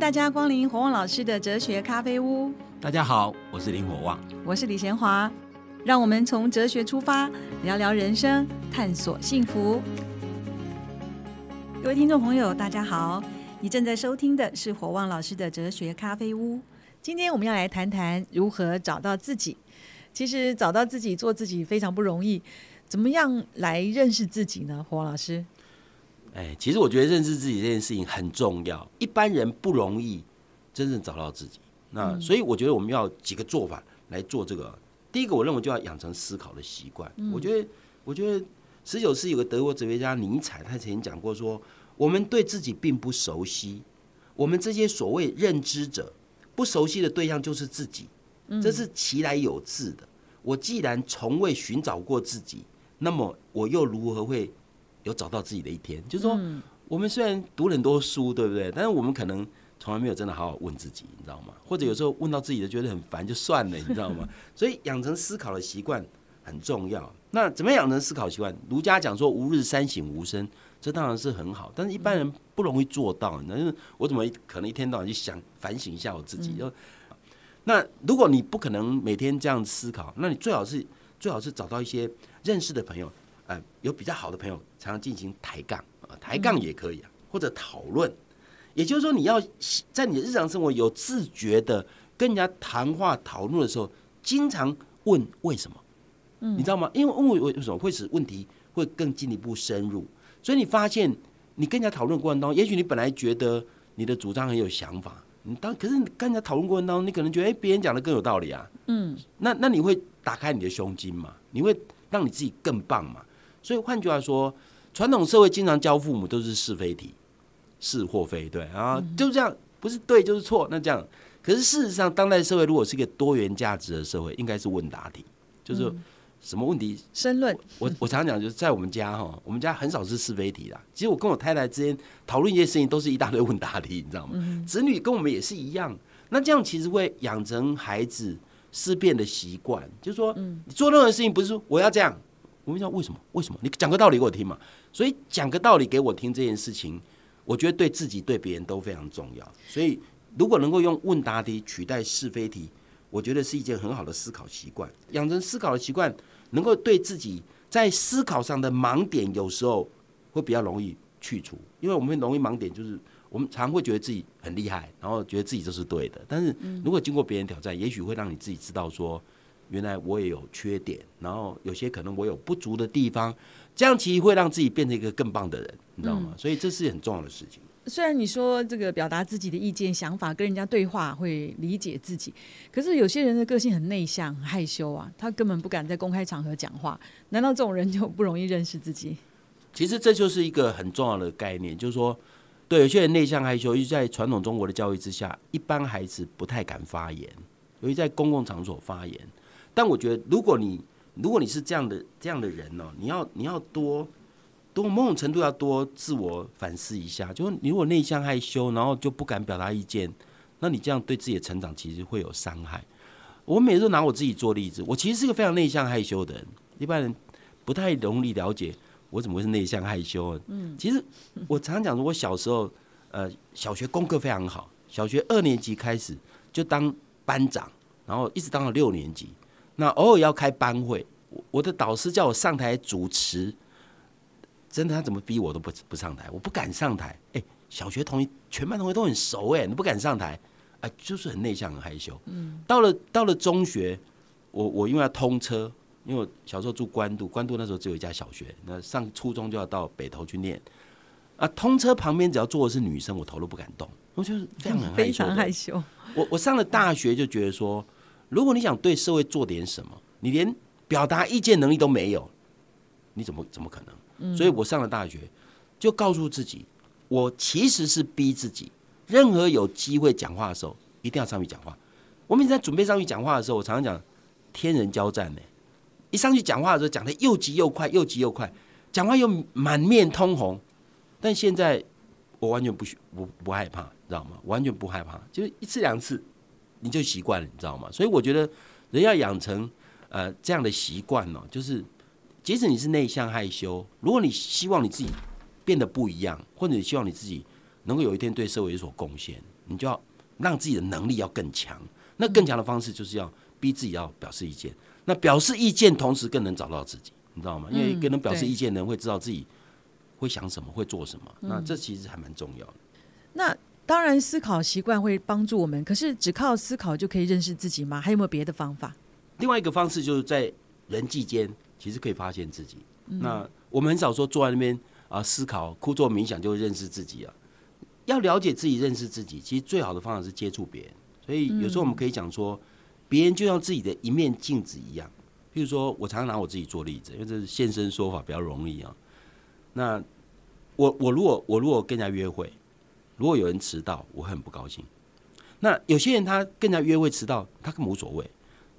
大家光临火旺老师的哲学咖啡屋。大家好，我是林火旺，我是李贤华。让我们从哲学出发，聊聊人生，探索幸福。各位听众朋友，大家好，你正在收听的是火旺老师的哲学咖啡屋。今天我们要来谈谈如何找到自己。其实找到自己、做自己非常不容易。怎么样来认识自己呢？火旺老师？哎，其实我觉得认识自己这件事情很重要，一般人不容易真正找到自己。那所以我觉得我们要几个做法来做这个。第一个，我认为就要养成思考的习惯。我觉得，我觉得十九世纪有个德国哲学家尼采，他曾经讲过说：我们对自己并不熟悉，我们这些所谓认知者不熟悉的对象就是自己，这是其来有自的。我既然从未寻找过自己，那么我又如何会？有找到自己的一天，就是说，我们虽然读了很多书，对不对？但是我们可能从来没有真的好好问自己，你知道吗？或者有时候问到自己的觉得很烦，就算了，你知道吗？所以养成思考的习惯很重要。那怎么养成思考习惯？儒家讲说“吾日三省吾身”，这当然是很好，但是一般人不容易做到。那我怎么可能一天到晚去想反省一下我自己？就那如果你不可能每天这样思考，那你最好是最好是找到一些认识的朋友。呃，有比较好的朋友，常常进行抬杠啊，抬杠也可以啊，或者讨论。也就是说，你要在你的日常生活有自觉的跟人家谈话讨论的时候，经常问为什么？嗯，你知道吗？因为问为为什么会使问题会更进一步深入。所以你发现，你跟人家讨论过程当中，也许你本来觉得你的主张很有想法，你当可是你跟人家讨论过程当中，你可能觉得哎，别人讲的更有道理啊。嗯，那那你会打开你的胸襟嘛？你会让你自己更棒嘛？所以换句话说，传统社会经常教父母都是是非题，是或非，对啊，就这样，不是对就是错，那这样。可是事实上，当代社会如果是一个多元价值的社会，应该是问答题，就是什么问题？申论。我我常常讲，就是在我们家哈，我们家很少是是非题啦。其实我跟我太太之间讨论一些事情，都是一大堆问答题，你知道吗？子女跟我们也是一样。那这样其实会养成孩子思辨的习惯，就是说，你做任何事情不是说我要这样。我问一下为什么？为什么？你讲个道理给我听嘛。所以讲个道理给我听这件事情，我觉得对自己对别人都非常重要。所以如果能够用问答题取代是非题，我觉得是一件很好的思考习惯。养成思考的习惯，能够对自己在思考上的盲点，有时候会比较容易去除。因为我们容易盲点，就是我们常会觉得自己很厉害，然后觉得自己就是对的。但是如果经过别人挑战，也许会让你自己知道说。原来我也有缺点，然后有些可能我有不足的地方，这样其实会让自己变成一个更棒的人，你知道吗？所以这是很重要的事情。虽然你说这个表达自己的意见、想法，跟人家对话会理解自己，可是有些人的个性很内向、很害羞啊，他根本不敢在公开场合讲话。难道这种人就不容易认识自己？其实这就是一个很重要的概念，就是说，对有些人内向害羞，因为在传统中国的教育之下，一般孩子不太敢发言，由于在公共场所发言。但我觉得，如果你如果你是这样的这样的人哦，你要你要多多某种程度要多自我反思一下。就是你如果内向害羞，然后就不敢表达意见，那你这样对自己的成长其实会有伤害。我每次都拿我自己做例子，我其实是个非常内向害羞的人，一般人不太容易了解我怎么会是内向害羞。嗯，其实我常常讲说，我小时候呃小学功课非常好，小学二年级开始就当班长，然后一直当到六年级。那偶尔要开班会，我的导师叫我上台主持，真的他怎么逼我都不不上台，我不敢上台。哎，小学同学全班同学都很熟，哎，你不敢上台，哎，就是很内向很害羞。嗯，到了到了中学，我我因为要通车，因为我小时候住关渡，关渡那时候只有一家小学，那上初中就要到北头去念。啊，通车旁边只要坐的是女生，我头都不敢动，我就是非常很 非常害羞。我我上了大学就觉得说。如果你想对社会做点什么，你连表达意见能力都没有，你怎么怎么可能？所以我上了大学，就告诉自己，我其实是逼自己，任何有机会讲话的时候，一定要上去讲话。我每次在准备上去讲话的时候，我常常讲天人交战呢。一上去讲话的时候，讲的又急又快，又急又快，讲话又满面通红。但现在我完全不不不害怕，知道吗？完全不害怕，就是一次两次。你就习惯了，你知道吗？所以我觉得人要养成呃这样的习惯呢，就是即使你是内向害羞，如果你希望你自己变得不一样，或者你希望你自己能够有一天对社会有所贡献，你就要让自己的能力要更强。那更强的方式就是要逼自己要表示意见。那表示意见，同时更能找到自己，你知道吗？因为更能表示意见的人会知道自己会想什么，会做什么。那这其实还蛮重要的。那当然，思考习惯会帮助我们，可是只靠思考就可以认识自己吗？还有没有别的方法？另外一个方式就是在人际间，其实可以发现自己。那我们很少说坐在那边啊思考、枯坐冥想就会认识自己啊。要了解自己、认识自己，其实最好的方法是接触别人。所以有时候我们可以讲说，别人就像自己的一面镜子一样。譬如说，我常常拿我自己做例子，因为这是现身说法比较容易啊。那我我如果我如果跟人家约会，如果有人迟到，我很不高兴。那有些人他跟人家约会迟到，他根本无所谓。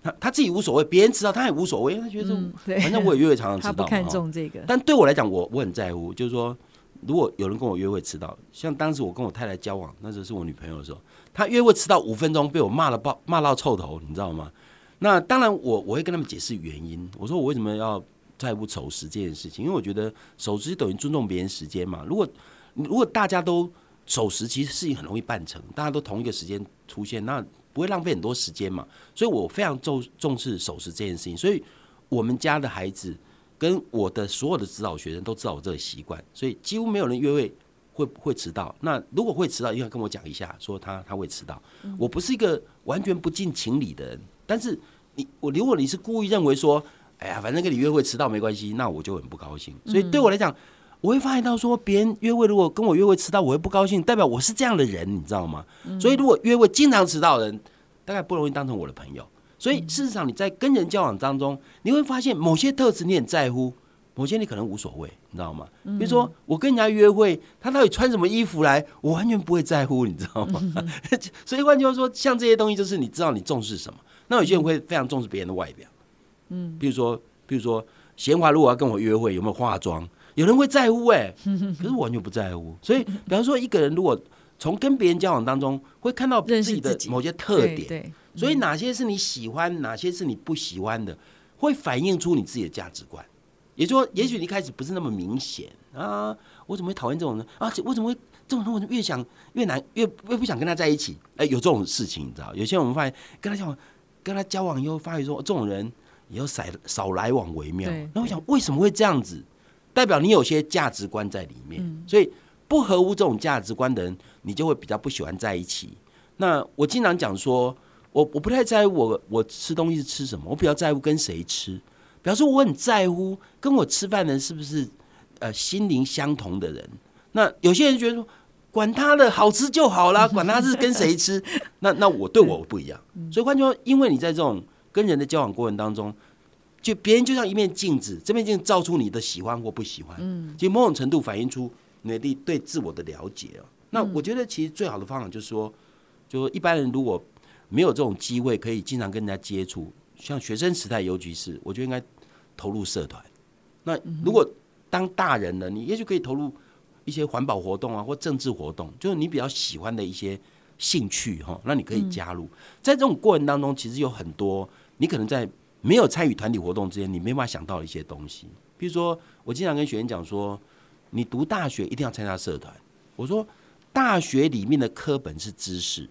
他他自己无所谓，别人迟到他也无所谓，他觉得反正我也约会常常迟到。他不看重这个，但对我来讲，我我很在乎。就是说，如果有人跟我约会迟到，像当时我跟我太太交往，那时候是我女朋友的时候，她约会迟到五分钟，被我骂了爆骂到臭头，你知道吗？那当然，我我会跟他们解释原因。我说我为什么要在乎守时这件事情？因为我觉得守时等于尊重别人时间嘛。如果如果大家都守时，其实事情很容易办成，大家都同一个时间出现，那。不会浪费很多时间嘛？所以我非常重重视守时这件事情。所以我们家的孩子跟我的所有的指导学生都知道我这个习惯，所以几乎没有人约会会会迟到。那如果会迟到，一定要跟我讲一下，说他他会迟到。我不是一个完全不近情理的人，但是你我如果你是故意认为说，哎呀，反正跟你约会迟到没关系，那我就很不高兴。所以对我来讲。我会发现到说，别人约会如果跟我约会迟到，我会不高兴，代表我是这样的人，你知道吗？所以如果约会经常迟到的人，大概不容易当成我的朋友。所以事实上，你在跟人交往当中，你会发现某些特质你很在乎，某些你可能无所谓，你知道吗？比如说我跟人家约会，他到底穿什么衣服来，我完全不会在乎，你知道吗？所以换句话说，像这些东西，就是你知道你重视什么。那有些人会非常重视别人的外表，嗯，比如说，比如说贤华如果要跟我约会，有没有化妆？有人会在乎哎，可是我完全不在乎。所以，比方说，一个人如果从跟别人交往当中会看到自己的某些特点，所以哪些是你喜欢，哪些是你不喜欢的，会反映出你自己的价值观。也就说，也许你一开始不是那么明显啊，我怎么会讨厌这种人啊？我怎么会这种人？我越想越难，越越不想跟他在一起。哎，有这种事情，你知道？有些人我们发现跟他交往，跟他交往以后，发现说这种人以后少少来往为妙。那我想，为什么会这样子？代表你有些价值观在里面，所以不合乎这种价值观的人，你就会比较不喜欢在一起。那我经常讲说，我我不太在乎我我吃东西是吃什么，我比较在乎跟谁吃。表示我很在乎跟我吃饭的人是不是呃心灵相同的人。那有些人觉得说，管他的好吃就好啦，管他是跟谁吃。那那我对我不一样。所以换句话说，因为你在这种跟人的交往过程当中。就别人就像一面镜子，这面镜子照出你的喜欢或不喜欢，嗯，其实某种程度反映出你的对自我的了解哦。那我觉得其实最好的方法就是说，就说一般人如果没有这种机会可以经常跟人家接触，像学生时代尤其是，我觉得应该投入社团。那如果当大人了，你也许可以投入一些环保活动啊，或政治活动，就是你比较喜欢的一些兴趣哈，那你可以加入。在这种过程当中，其实有很多你可能在。没有参与团体活动之前，你没办法想到一些东西。比如说，我经常跟学员讲说，你读大学一定要参加社团。我说，大学里面的课本是知识，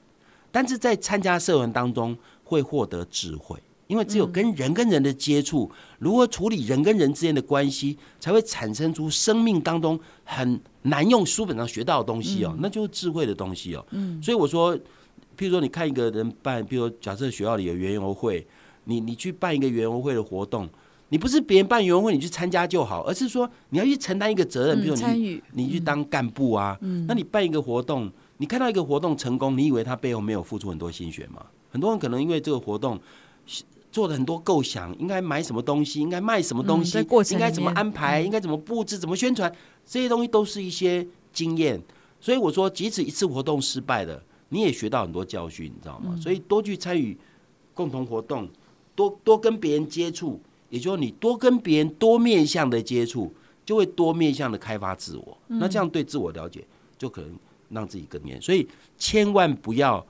但是在参加社团当中会获得智慧，因为只有跟人跟人的接触，如何处理人跟人之间的关系，才会产生出生命当中很难用书本上学到的东西哦，那就是智慧的东西哦。嗯，所以我说，譬如说，你看一个人办，比如假设学校里有园游会。你你去办一个园游会的活动，你不是别人办园游会你去参加就好，而是说你要去承担一个责任，比如你你去当干部啊，那你办一个活动，你看到一个活动成功，你以为他背后没有付出很多心血吗？很多人可能因为这个活动做了很多构想，应该买什么东西，应该卖什么东西，应该怎么安排，应该怎么布置，怎么宣传，这些东西都是一些经验。所以我说，即使一次活动失败了，你也学到很多教训，你知道吗？所以多去参与共同活动。多多跟别人接触，也就是你多跟别人多面向的接触，就会多面向的开发自我。那这样对自我了解，就可能让自己更严。所以千万不要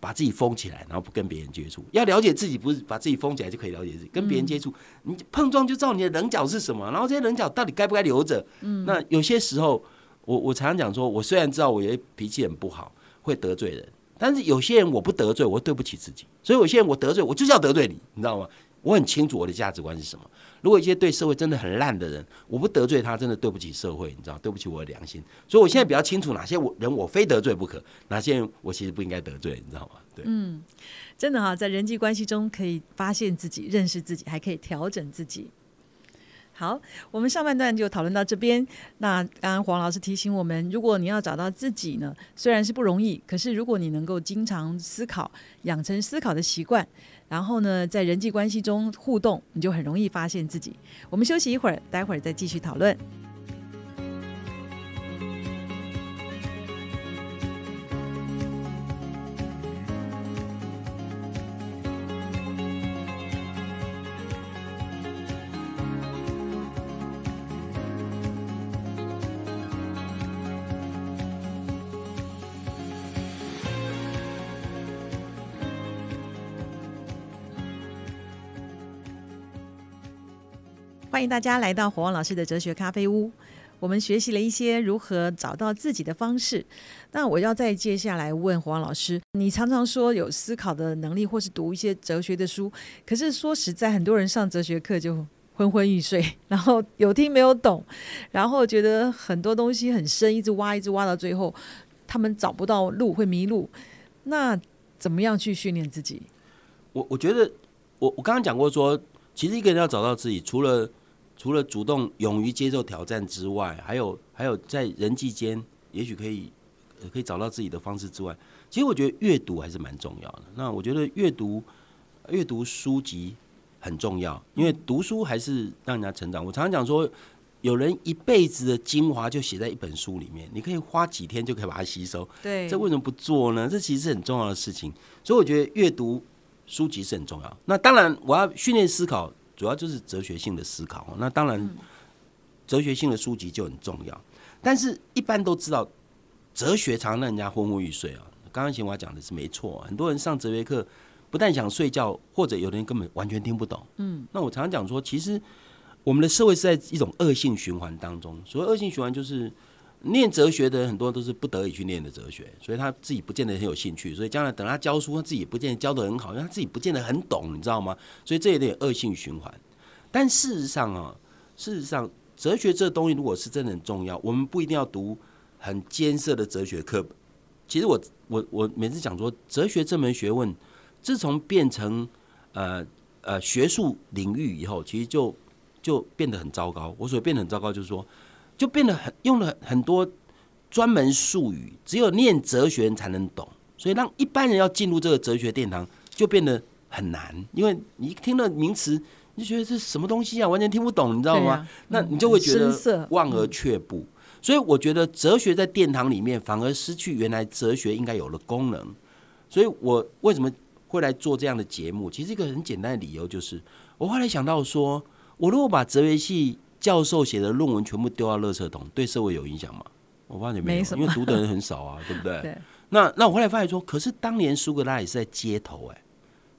把自己封起来，然后不跟别人接触。要了解自己，不是把自己封起来就可以了解自己。跟别人接触，你碰撞就知道你的棱角是什么，然后这些棱角到底该不该留着。嗯，那有些时候，我我常常讲说，我虽然知道我有脾气很不好，会得罪人，但是有些人我不得罪，我对不起自己，所以有些人我得罪，我就是要得罪你，你知道吗？我很清楚我的价值观是什么。如果一些对社会真的很烂的人，我不得罪他，真的对不起社会，你知道，对不起我的良心。所以我现在比较清楚哪些我人我非得罪不可，哪些人我其实不应该得罪，你知道吗？对，嗯，真的哈，在人际关系中可以发现自己、认识自己，还可以调整自己。好，我们上半段就讨论到这边。那刚刚黄老师提醒我们，如果你要找到自己呢，虽然是不容易，可是如果你能够经常思考，养成思考的习惯，然后呢，在人际关系中互动，你就很容易发现自己。我们休息一会儿，待会儿再继续讨论。欢迎大家来到火旺老师的哲学咖啡屋。我们学习了一些如何找到自己的方式。那我要再接下来问火旺老师：你常常说有思考的能力，或是读一些哲学的书，可是说实在，很多人上哲学课就昏昏欲睡，然后有听没有懂，然后觉得很多东西很深，一直挖，一直挖到最后，他们找不到路，会迷路。那怎么样去训练自己？我我觉得，我我刚刚讲过说，其实一个人要找到自己，除了除了主动勇于接受挑战之外，还有还有在人际间，也许可以可以找到自己的方式之外，其实我觉得阅读还是蛮重要的。那我觉得阅读阅读书籍很重要，因为读书还是让人家成长。我常常讲说，有人一辈子的精华就写在一本书里面，你可以花几天就可以把它吸收。对，这为什么不做呢？这其实是很重要的事情。所以我觉得阅读书籍是很重要。那当然，我要训练思考。主要就是哲学性的思考，那当然，哲学性的书籍就很重要。但是，一般都知道，哲学常让人家昏昏欲睡啊。刚刚贤华讲的是没错，很多人上哲学课不但想睡觉，或者有的人根本完全听不懂。嗯，那我常常讲说，其实我们的社会是在一种恶性循环当中。所谓恶性循环，就是。念哲学的人很多都是不得已去念的哲学，所以他自己不见得很有兴趣，所以将来等他教书，他自己不见得教的很好，因为他自己不见得很懂，你知道吗？所以这有点恶性循环。但事实上啊，事实上，哲学这东西如果是真的很重要，我们不一定要读很艰涩的哲学课本。其实我我我每次讲说，哲学这门学问，自从变成呃呃学术领域以后，其实就就变得很糟糕。我所变得很糟糕，就是说。就变得很用了很多专门术语，只有念哲学人才能懂，所以让一般人要进入这个哲学殿堂就变得很难。因为你一听了名词，你就觉得这是什么东西啊，完全听不懂，你知道吗？那你就会觉得望而却步。所以我觉得哲学在殿堂里面反而失去原来哲学应该有的功能。所以我为什么会来做这样的节目？其实一个很简单的理由就是，我后来想到说，我如果把哲学系教授写的论文全部丢到垃圾桶，对社会有影响吗？我发现没有，因为读的人很少啊，对不对？对。那那我后来发现说，可是当年苏格拉底是在街头，哎，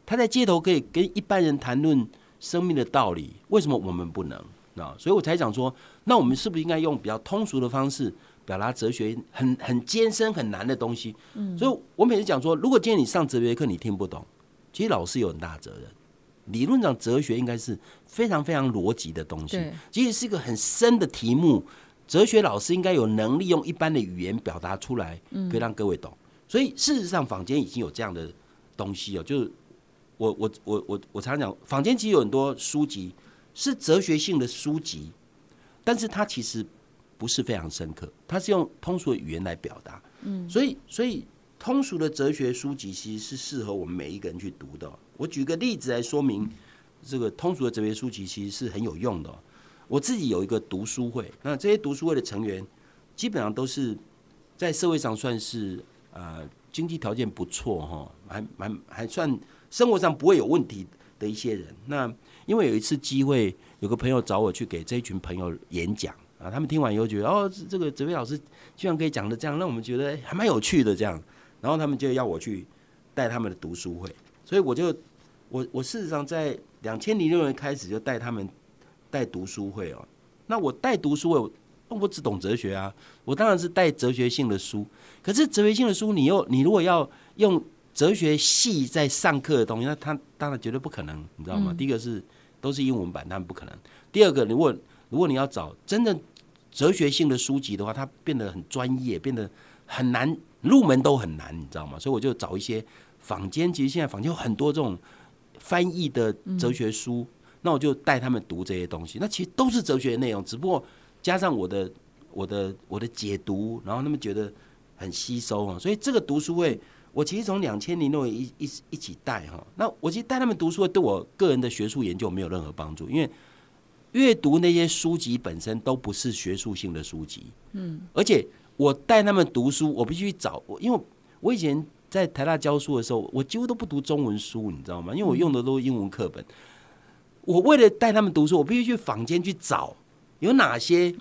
他在街头可以跟一般人谈论生命的道理，为什么我们不能？那，所以我才讲说，那我们是不是应该用比较通俗的方式表达哲学很很艰深很难的东西？嗯。所以我每次讲说，如果今天你上哲学课你听不懂，其实老师有很大责任。理论上，哲学应该是非常非常逻辑的东西，即使是一个很深的题目。哲学老师应该有能力用一般的语言表达出来，可以让各位懂。所以事实上，坊间已经有这样的东西哦，就是我我我我我常常讲，坊间其实有很多书籍是哲学性的书籍，但是它其实不是非常深刻，它是用通俗的语言来表达。嗯，所以所以通俗的哲学书籍其实是适合我们每一个人去读的。我举个例子来说明，这个通俗的哲学书籍其实是很有用的。我自己有一个读书会，那这些读书会的成员基本上都是在社会上算是呃经济条件不错哈，还蛮还算生活上不会有问题的一些人。那因为有一次机会，有个朋友找我去给这一群朋友演讲啊，他们听完以后觉得哦，这个哲学老师居然可以讲的这样，让我们觉得还蛮有趣的这样，然后他们就要我去带他们的读书会。所以我就，我我事实上在两千零六年开始就带他们带读书会哦。那我带读书会，我只懂哲学啊，我当然是带哲学性的书。可是哲学性的书，你又你如果要用哲学系在上课的东西，那他当然绝对不可能，你知道吗？第一个是都是英文版，他们不可能。第二个，如果如果你要找真正哲学性的书籍的话，它变得很专业，变得很难入门都很难，你知道吗？所以我就找一些坊间，其实现在坊间有很多这种翻译的哲学书，那我就带他们读这些东西。那其实都是哲学内容，只不过加上我的我的我的解读，然后他们觉得很吸收啊。所以这个读书会，我其实从两千零六一一一起带哈。那我其实带他们读书会，对我个人的学术研究没有任何帮助，因为。阅读那些书籍本身都不是学术性的书籍，嗯，而且我带他们读书，我必须找我，因为我以前在台大教书的时候，我几乎都不读中文书，你知道吗？因为我用的都是英文课本。我为了带他们读书，我必须去坊间去找有哪些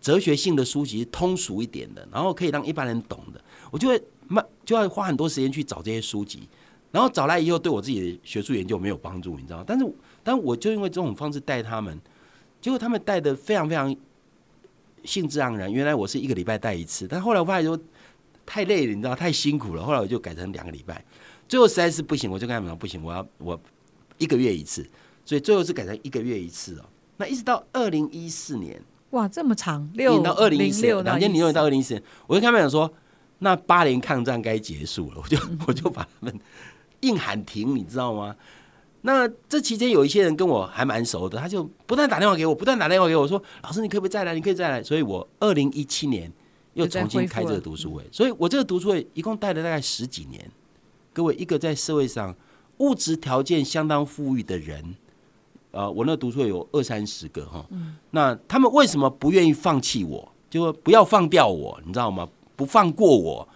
哲学性的书籍通俗一点的，然后可以让一般人懂的，我就会慢就要花很多时间去找这些书籍，然后找来以后对我自己的学术研究没有帮助，你知道吗？但是，但我就因为这种方式带他们。结果他们带的非常非常兴致盎然。原来我是一个礼拜带一次，但后来我发现说太累了，你知道，太辛苦了。后来我就改成两个礼拜。最后实在是不行，我就跟他们讲不行，我要我一个月一次。所以最后是改成一个月一次哦。那一直到二零一四年，哇，这么长，六到二零一四两千零六到二零一四年，我就跟他们讲说，那八年抗战该结束了，我就 我就把他们硬喊停，你知道吗？那这期间有一些人跟我还蛮熟的，他就不断打电话给我，不断打电话给我说：“老师，你可不可以再来？你可以再来。”所以，我二零一七年又重新开这个读书会。所以我这个读书会一共带了大概十几年。各位，一个在社会上物质条件相当富裕的人，呃，我那读书会有二三十个哈。那他们为什么不愿意放弃我？就说不要放掉我，你知道吗？不放过我。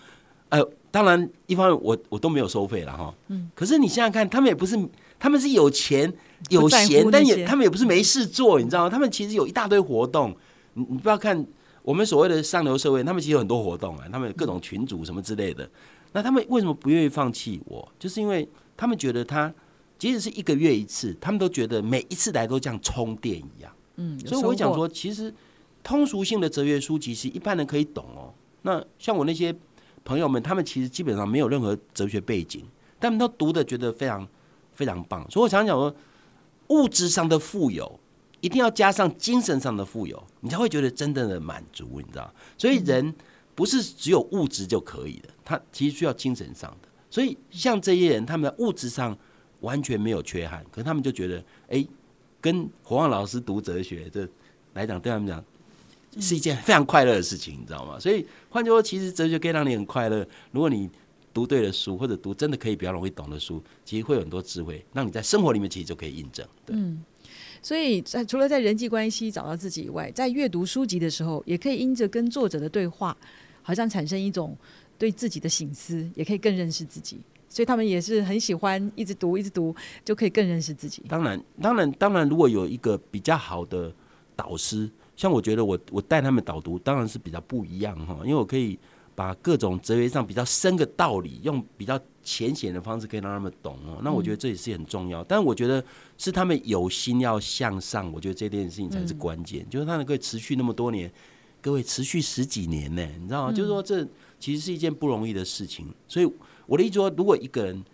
呃，当然，一方面我我都没有收费了哈。嗯。可是你想想看，他们也不是。他们是有钱有闲，但也他们也不是没事做，你知道吗？他们其实有一大堆活动。你你不要看我们所谓的上流社会，他们其实有很多活动啊，他们各种群组什么之类的。那他们为什么不愿意放弃我？就是因为他们觉得他即使是一个月一次，他们都觉得每一次来都像充电一样。嗯，所以我会讲说，其实通俗性的哲学书籍是一般人可以懂哦。那像我那些朋友们，他们其实基本上没有任何哲学背景，他们都读的觉得非常。非常棒，所以我常讲说，物质上的富有一定要加上精神上的富有，你才会觉得真正的满足，你知道？所以人不是只有物质就可以的，他其实需要精神上的。所以像这些人，他们的物质上完全没有缺憾，可是他们就觉得，哎，跟火旺老师读哲学这来讲，对他们讲是一件非常快乐的事情，你知道吗？所以换句话说，其实哲学可以让你很快乐。如果你读对了书，或者读真的可以比较容易懂的书，其实会有很多智慧，让你在生活里面其实就可以印证。嗯，所以在除了在人际关系找到自己以外，在阅读书籍的时候，也可以因着跟作者的对话，好像产生一种对自己的醒思，也可以更认识自己。所以他们也是很喜欢一直读，一直读，就可以更认识自己。当然，当然，当然，如果有一个比较好的导师，像我觉得我我带他们导读，当然是比较不一样哈，因为我可以。把各种哲学上比较深的道理，用比较浅显的方式，可以让他们懂哦。那我觉得这也是很重要。但我觉得是他们有心要向上，我觉得这件事情才是关键。就是他能够持续那么多年，各位持续十几年呢，你知道吗？就是说这其实是一件不容易的事情。所以我的意思说，如果一个人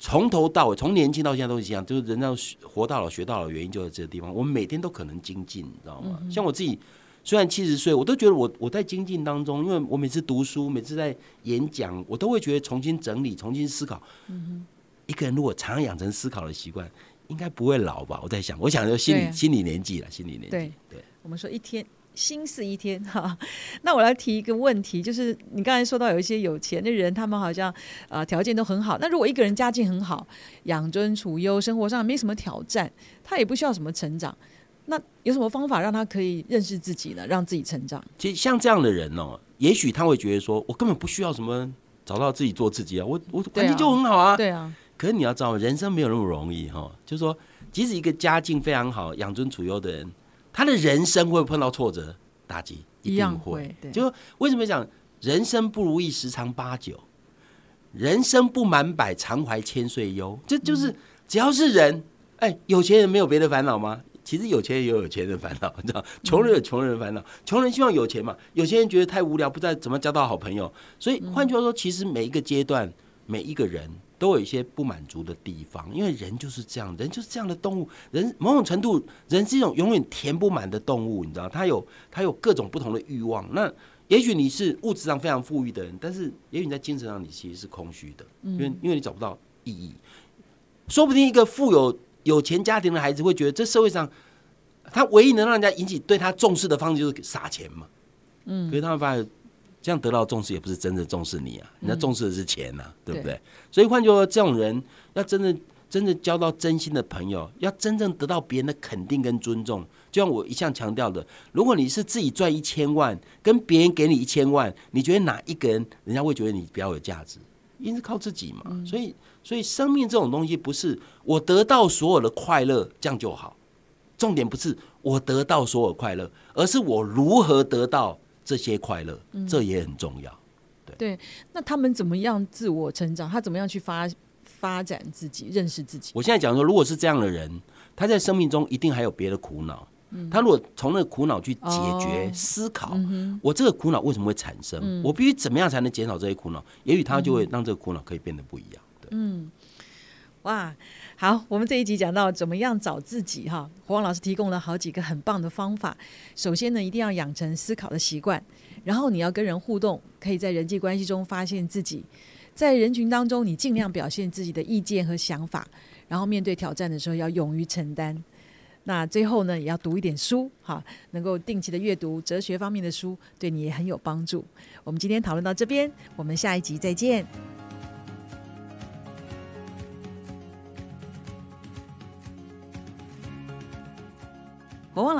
从头到尾，从年轻到现在都是一样，就是人要活到老学到老，原因就在这个地方。我们每天都可能精进，你知道吗？像我自己。虽然七十岁，我都觉得我我在精进当中，因为我每次读书，每次在演讲，我都会觉得重新整理、重新思考。嗯一个人如果常常养成思考的习惯，应该不会老吧？我在想，我想就心理心理年纪了，心理年纪。对对，我们说一天心是一天哈。那我来提一个问题，就是你刚才说到有一些有钱的人，他们好像啊条件都很好。那如果一个人家境很好，养尊处优，生活上没什么挑战，他也不需要什么成长。那有什么方法让他可以认识自己呢？让自己成长？其实像这样的人哦，也许他会觉得说，我根本不需要什么找到自己做自己啊，我我环境就很好啊。对啊。可是你要知道，人生没有那么容易哈。就是说，即使一个家境非常好、养尊处优的人，他的人生会碰到挫折打击，一定会。就为什么讲人生不如意十常八九，人生不满百常怀千岁忧？这就是只要是人。哎，有钱人没有别的烦恼吗？其实有钱人有有钱人烦恼，你知道，穷人有穷人烦恼。穷人希望有钱嘛，有钱人觉得太无聊，不知道怎么交到好朋友。所以换句话说，其实每一个阶段，每一个人都有一些不满足的地方，因为人就是这样，人就是这样的动物。人某种程度，人是一种永远填不满的动物，你知道，他有他有各种不同的欲望。那也许你是物质上非常富裕的人，但是也许你在精神上你其实是空虚的，因为因为你找不到意义。说不定一个富有有钱家庭的孩子会觉得，这社会上他唯一能让人家引起对他重视的方式就是撒钱嘛。嗯，可是他们发现这样得到重视也不是真的重视你啊，人家重视的是钱呐，对不对？所以换句话说，这种人要真的真的交到真心的朋友，要真正得到别人的肯定跟尊重。就像我一向强调的，如果你是自己赚一千万，跟别人给你一千万，你觉得哪一个人人家会觉得你比较有价值？因为是靠自己嘛。所以，所以生命这种东西不是我得到所有的快乐这样就好，重点不是我得到所有快乐，而是我如何得到这些快乐，这也很重要。对对，那他们怎么样自我成长？他怎么样去发发展自己、认识自己？我现在讲说，如果是这样的人，他在生命中一定还有别的苦恼。他如果从那个苦恼去解决、思考，我这个苦恼为什么会产生？我必须怎么样才能减少这些苦恼？也许他就会让这个苦恼可以变得不一样。嗯，哇，好，我们这一集讲到怎么样找自己哈，黄王老师提供了好几个很棒的方法。首先呢，一定要养成思考的习惯，然后你要跟人互动，可以在人际关系中发现自己，在人群当中你尽量表现自己的意见和想法，然后面对挑战的时候要勇于承担。那最后呢，也要读一点书，哈，能够定期的阅读哲学方面的书，对你也很有帮助。我们今天讨论到这边，我们下一集再见。